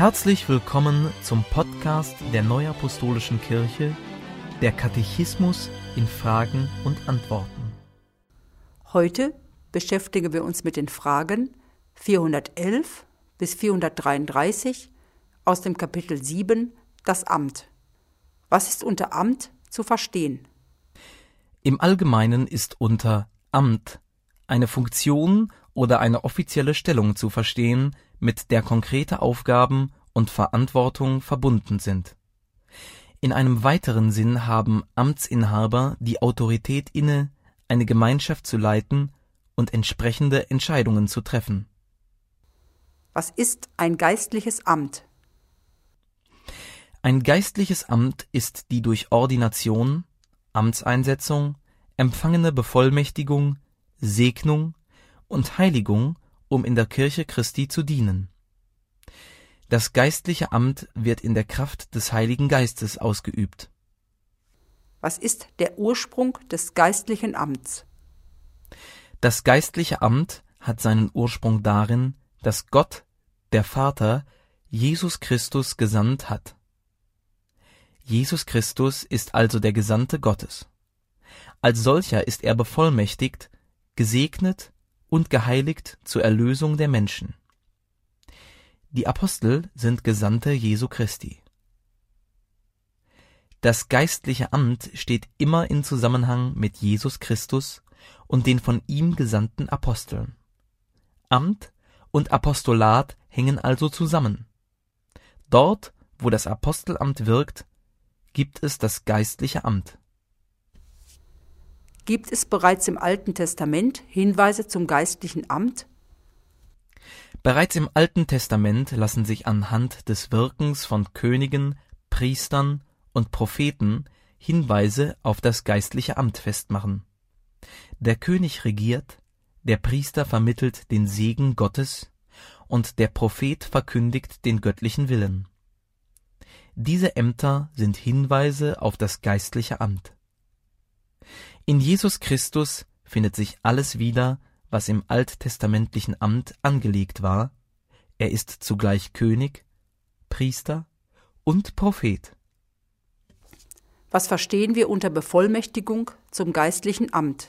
Herzlich willkommen zum Podcast der Neuapostolischen Kirche, der Katechismus in Fragen und Antworten. Heute beschäftigen wir uns mit den Fragen 411 bis 433 aus dem Kapitel 7 Das Amt. Was ist unter Amt zu verstehen? Im Allgemeinen ist unter Amt eine Funktion oder eine offizielle Stellung zu verstehen, mit der konkrete Aufgaben und Verantwortung verbunden sind. In einem weiteren Sinn haben Amtsinhaber die Autorität inne, eine Gemeinschaft zu leiten und entsprechende Entscheidungen zu treffen. Was ist ein geistliches Amt? Ein geistliches Amt ist die durch Ordination, Amtseinsetzung, empfangene Bevollmächtigung, Segnung und Heiligung, um in der Kirche Christi zu dienen. Das geistliche Amt wird in der Kraft des Heiligen Geistes ausgeübt. Was ist der Ursprung des geistlichen Amts? Das geistliche Amt hat seinen Ursprung darin, dass Gott, der Vater, Jesus Christus gesandt hat. Jesus Christus ist also der Gesandte Gottes. Als solcher ist er bevollmächtigt, gesegnet und geheiligt zur Erlösung der Menschen. Die Apostel sind Gesandte Jesu Christi. Das geistliche Amt steht immer in Zusammenhang mit Jesus Christus und den von ihm gesandten Aposteln. Amt und Apostolat hängen also zusammen. Dort, wo das Apostelamt wirkt, gibt es das geistliche Amt. Gibt es bereits im Alten Testament Hinweise zum geistlichen Amt? Bereits im Alten Testament lassen sich anhand des Wirkens von Königen, Priestern und Propheten Hinweise auf das geistliche Amt festmachen. Der König regiert, der Priester vermittelt den Segen Gottes und der Prophet verkündigt den göttlichen Willen. Diese Ämter sind Hinweise auf das geistliche Amt. In Jesus Christus findet sich alles wieder, was im alttestamentlichen Amt angelegt war, er ist zugleich König, Priester und Prophet. Was verstehen wir unter Bevollmächtigung zum geistlichen Amt?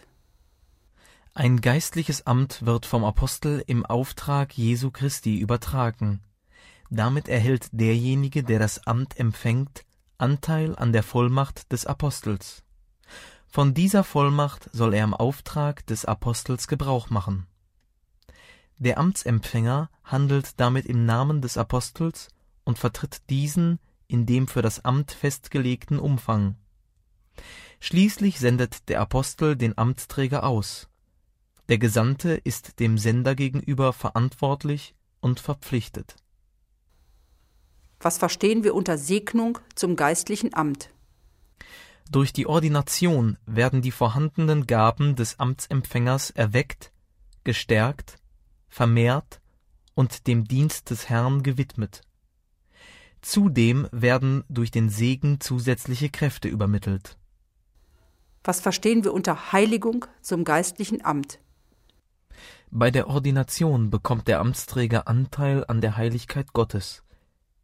Ein geistliches Amt wird vom Apostel im Auftrag Jesu Christi übertragen. Damit erhält derjenige, der das Amt empfängt, Anteil an der Vollmacht des Apostels. Von dieser Vollmacht soll er im Auftrag des Apostels Gebrauch machen. Der Amtsempfänger handelt damit im Namen des Apostels und vertritt diesen in dem für das Amt festgelegten Umfang. Schließlich sendet der Apostel den Amtsträger aus. Der Gesandte ist dem Sender gegenüber verantwortlich und verpflichtet. Was verstehen wir unter Segnung zum geistlichen Amt? Durch die Ordination werden die vorhandenen Gaben des Amtsempfängers erweckt, gestärkt, vermehrt und dem Dienst des Herrn gewidmet. Zudem werden durch den Segen zusätzliche Kräfte übermittelt. Was verstehen wir unter Heiligung zum geistlichen Amt? Bei der Ordination bekommt der Amtsträger Anteil an der Heiligkeit Gottes.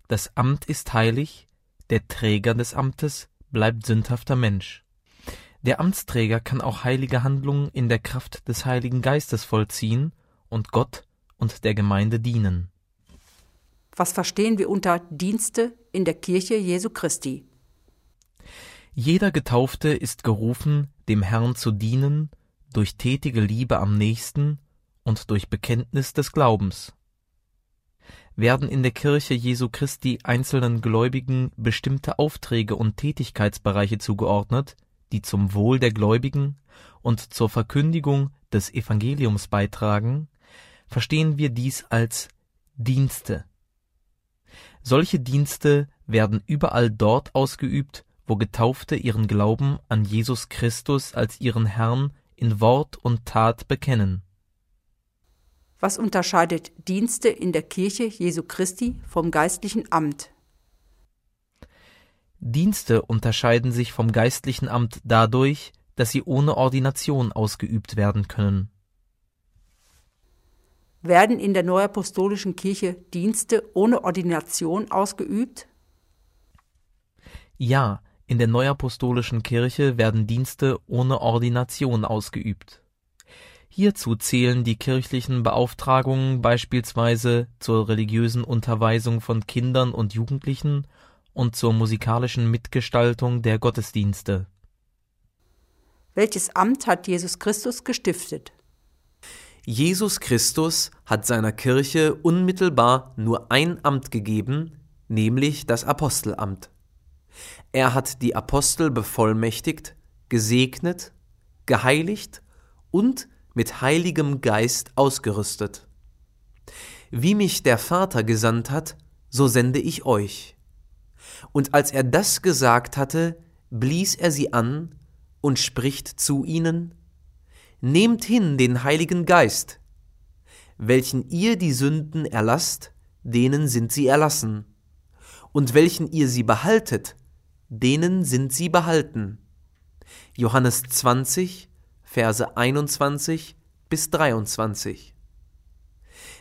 Das Amt ist heilig, der Träger des Amtes bleibt sündhafter Mensch. Der Amtsträger kann auch heilige Handlungen in der Kraft des Heiligen Geistes vollziehen und Gott und der Gemeinde dienen. Was verstehen wir unter Dienste in der Kirche Jesu Christi? Jeder Getaufte ist gerufen, dem Herrn zu dienen, durch tätige Liebe am nächsten und durch Bekenntnis des Glaubens werden in der Kirche Jesu Christi einzelnen Gläubigen bestimmte Aufträge und Tätigkeitsbereiche zugeordnet, die zum Wohl der Gläubigen und zur Verkündigung des Evangeliums beitragen, verstehen wir dies als Dienste. Solche Dienste werden überall dort ausgeübt, wo Getaufte ihren Glauben an Jesus Christus als ihren Herrn in Wort und Tat bekennen was unterscheidet Dienste in der Kirche Jesu Christi vom geistlichen Amt? Dienste unterscheiden sich vom geistlichen Amt dadurch, dass sie ohne Ordination ausgeübt werden können. Werden in der Neuapostolischen Kirche Dienste ohne Ordination ausgeübt? Ja, in der Neuapostolischen Kirche werden Dienste ohne Ordination ausgeübt. Hierzu zählen die kirchlichen Beauftragungen beispielsweise zur religiösen Unterweisung von Kindern und Jugendlichen und zur musikalischen Mitgestaltung der Gottesdienste. Welches Amt hat Jesus Christus gestiftet? Jesus Christus hat seiner Kirche unmittelbar nur ein Amt gegeben, nämlich das Apostelamt. Er hat die Apostel bevollmächtigt, gesegnet, geheiligt und mit heiligem Geist ausgerüstet. Wie mich der Vater gesandt hat, so sende ich euch. Und als er das gesagt hatte, blies er sie an und spricht zu ihnen, Nehmt hin den Heiligen Geist, welchen ihr die Sünden erlasst, denen sind sie erlassen, und welchen ihr sie behaltet, denen sind sie behalten. Johannes 20, Verse 21 bis 23.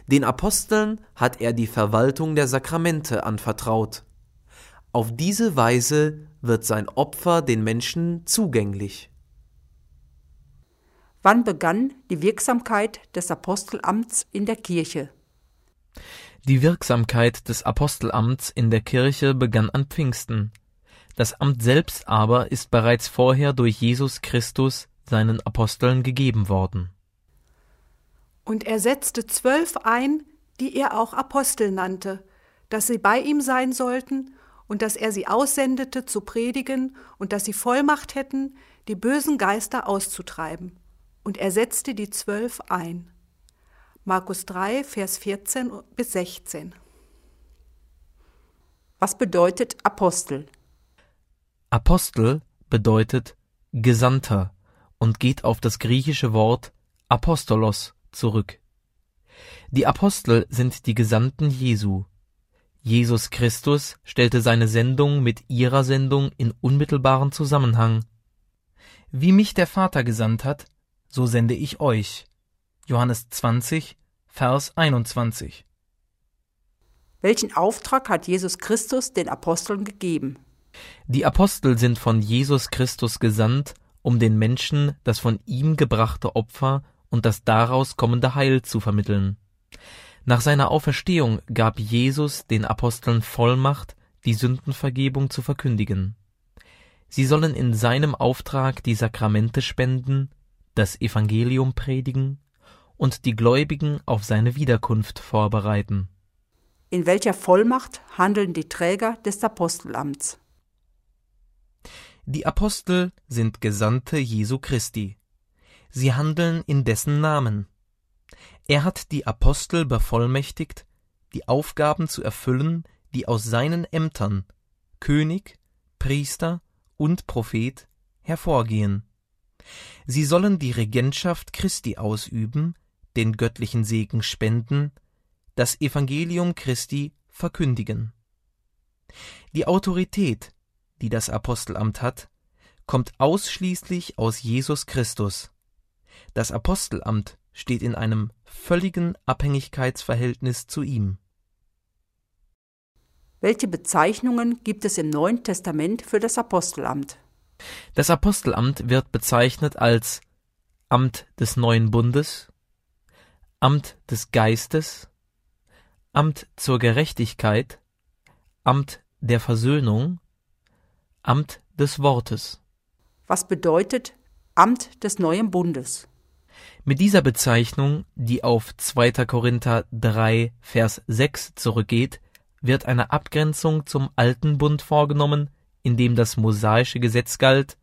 Den Aposteln hat er die Verwaltung der Sakramente anvertraut. Auf diese Weise wird sein Opfer den Menschen zugänglich. Wann begann die Wirksamkeit des Apostelamts in der Kirche? Die Wirksamkeit des Apostelamts in der Kirche begann an Pfingsten. Das Amt selbst aber ist bereits vorher durch Jesus Christus seinen Aposteln gegeben worden. Und er setzte zwölf ein, die er auch Apostel nannte, dass sie bei ihm sein sollten und dass er sie aussendete zu predigen und dass sie Vollmacht hätten, die bösen Geister auszutreiben. Und er setzte die zwölf ein. Markus 3, Vers 14 bis 16. Was bedeutet Apostel? Apostel bedeutet Gesandter und geht auf das griechische Wort Apostolos zurück. Die Apostel sind die Gesandten Jesu. Jesus Christus stellte seine Sendung mit ihrer Sendung in unmittelbaren Zusammenhang. Wie mich der Vater gesandt hat, so sende ich euch. Johannes 20, Vers 21. Welchen Auftrag hat Jesus Christus den Aposteln gegeben? Die Apostel sind von Jesus Christus gesandt, um den Menschen das von ihm gebrachte Opfer und das daraus kommende Heil zu vermitteln. Nach seiner Auferstehung gab Jesus den Aposteln Vollmacht, die Sündenvergebung zu verkündigen. Sie sollen in seinem Auftrag die Sakramente spenden, das Evangelium predigen und die Gläubigen auf seine Wiederkunft vorbereiten. In welcher Vollmacht handeln die Träger des Apostelamts? Die Apostel sind Gesandte Jesu Christi. Sie handeln in dessen Namen. Er hat die Apostel bevollmächtigt, die Aufgaben zu erfüllen, die aus seinen Ämtern König, Priester und Prophet hervorgehen. Sie sollen die Regentschaft Christi ausüben, den göttlichen Segen spenden, das Evangelium Christi verkündigen. Die Autorität, die das Apostelamt hat, kommt ausschließlich aus Jesus Christus. Das Apostelamt steht in einem völligen Abhängigkeitsverhältnis zu ihm. Welche Bezeichnungen gibt es im Neuen Testament für das Apostelamt? Das Apostelamt wird bezeichnet als Amt des neuen Bundes, Amt des Geistes, Amt zur Gerechtigkeit, Amt der Versöhnung, Amt des Wortes. Was bedeutet Amt des neuen Bundes? Mit dieser Bezeichnung, die auf 2. Korinther 3, Vers 6 zurückgeht, wird eine Abgrenzung zum alten Bund vorgenommen, in dem das mosaische Gesetz galt,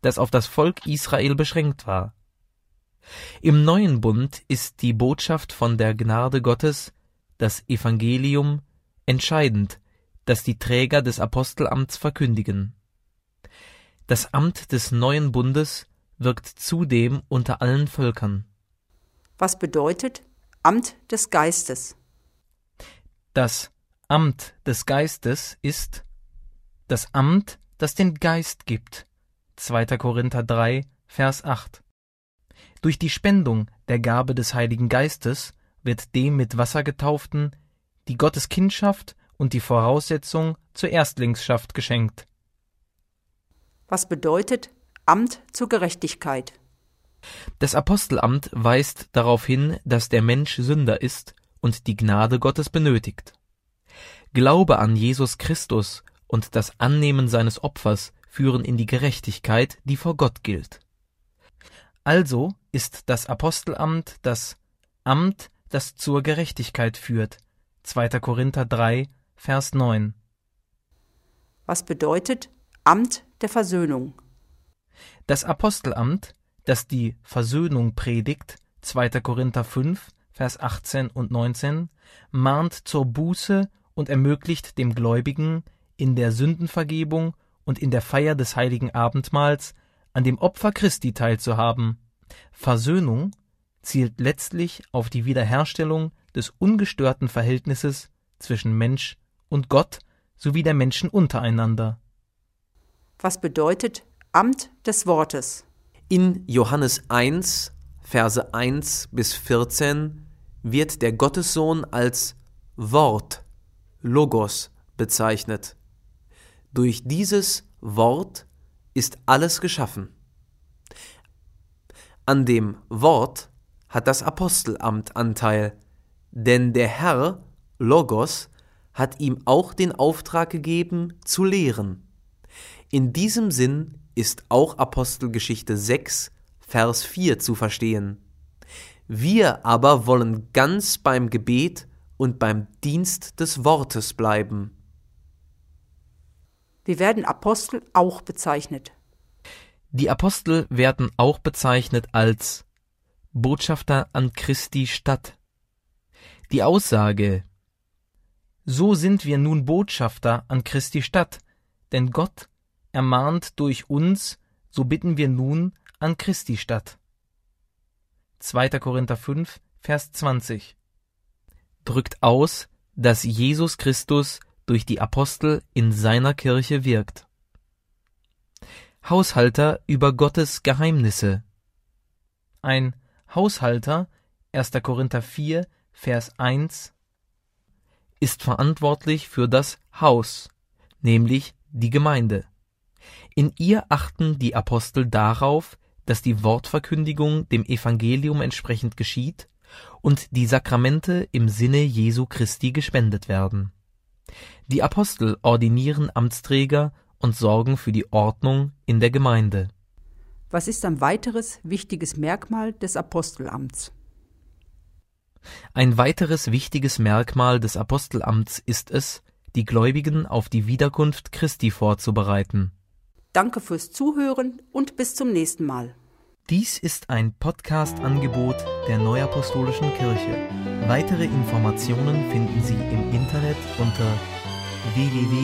das auf das Volk Israel beschränkt war. Im neuen Bund ist die Botschaft von der Gnade Gottes, das Evangelium, entscheidend, das die Träger des Apostelamts verkündigen. Das Amt des neuen Bundes wirkt zudem unter allen Völkern. Was bedeutet Amt des Geistes? Das Amt des Geistes ist das Amt, das den Geist gibt. 2. Korinther 3, Vers 8. Durch die Spendung der Gabe des Heiligen Geistes wird dem mit Wasser getauften die Gotteskindschaft und die Voraussetzung zur Erstlingschaft geschenkt. Was bedeutet Amt zur Gerechtigkeit? Das Apostelamt weist darauf hin, dass der Mensch Sünder ist und die Gnade Gottes benötigt. Glaube an Jesus Christus und das Annehmen seines Opfers führen in die Gerechtigkeit, die vor Gott gilt. Also ist das Apostelamt das Amt, das zur Gerechtigkeit führt. 2. Korinther 3, Vers 9. Was bedeutet Amt der Versöhnung? Das Apostelamt, das die Versöhnung predigt, 2. Korinther 5, Vers 18 und 19, mahnt zur Buße und ermöglicht dem Gläubigen in der Sündenvergebung und in der Feier des heiligen Abendmahls an dem Opfer Christi teilzuhaben. Versöhnung zielt letztlich auf die Wiederherstellung des ungestörten Verhältnisses zwischen Mensch und Gott sowie der Menschen untereinander. Was bedeutet Amt des Wortes? In Johannes 1, Verse 1 bis 14 wird der Gottessohn als Wort, Logos, bezeichnet. Durch dieses Wort ist alles geschaffen. An dem Wort hat das Apostelamt Anteil, denn der Herr, Logos, hat ihm auch den Auftrag gegeben, zu lehren. In diesem Sinn ist auch Apostelgeschichte 6, Vers 4 zu verstehen. Wir aber wollen ganz beim Gebet und beim Dienst des Wortes bleiben. Wir werden Apostel auch bezeichnet. Die Apostel werden auch bezeichnet als Botschafter an Christi Stadt. Die Aussage So sind wir nun Botschafter an Christi Stadt, denn Gott ermahnt durch uns, so bitten wir nun an Christi Stadt. 2. Korinther 5, Vers 20 drückt aus, dass Jesus Christus durch die Apostel in seiner Kirche wirkt. Haushalter über Gottes Geheimnisse. Ein Haushalter, 1. Korinther 4, Vers 1, ist verantwortlich für das Haus, nämlich die Gemeinde. In ihr achten die Apostel darauf, dass die Wortverkündigung dem Evangelium entsprechend geschieht und die Sakramente im Sinne Jesu Christi gespendet werden. Die Apostel ordinieren Amtsträger und sorgen für die Ordnung in der Gemeinde. Was ist ein weiteres wichtiges Merkmal des Apostelamts? Ein weiteres wichtiges Merkmal des Apostelamts ist es, die Gläubigen auf die Wiederkunft Christi vorzubereiten. Danke fürs Zuhören und bis zum nächsten Mal. Dies ist ein Podcast-Angebot der Neuapostolischen Kirche. Weitere Informationen finden Sie im Internet unter www.nak.org.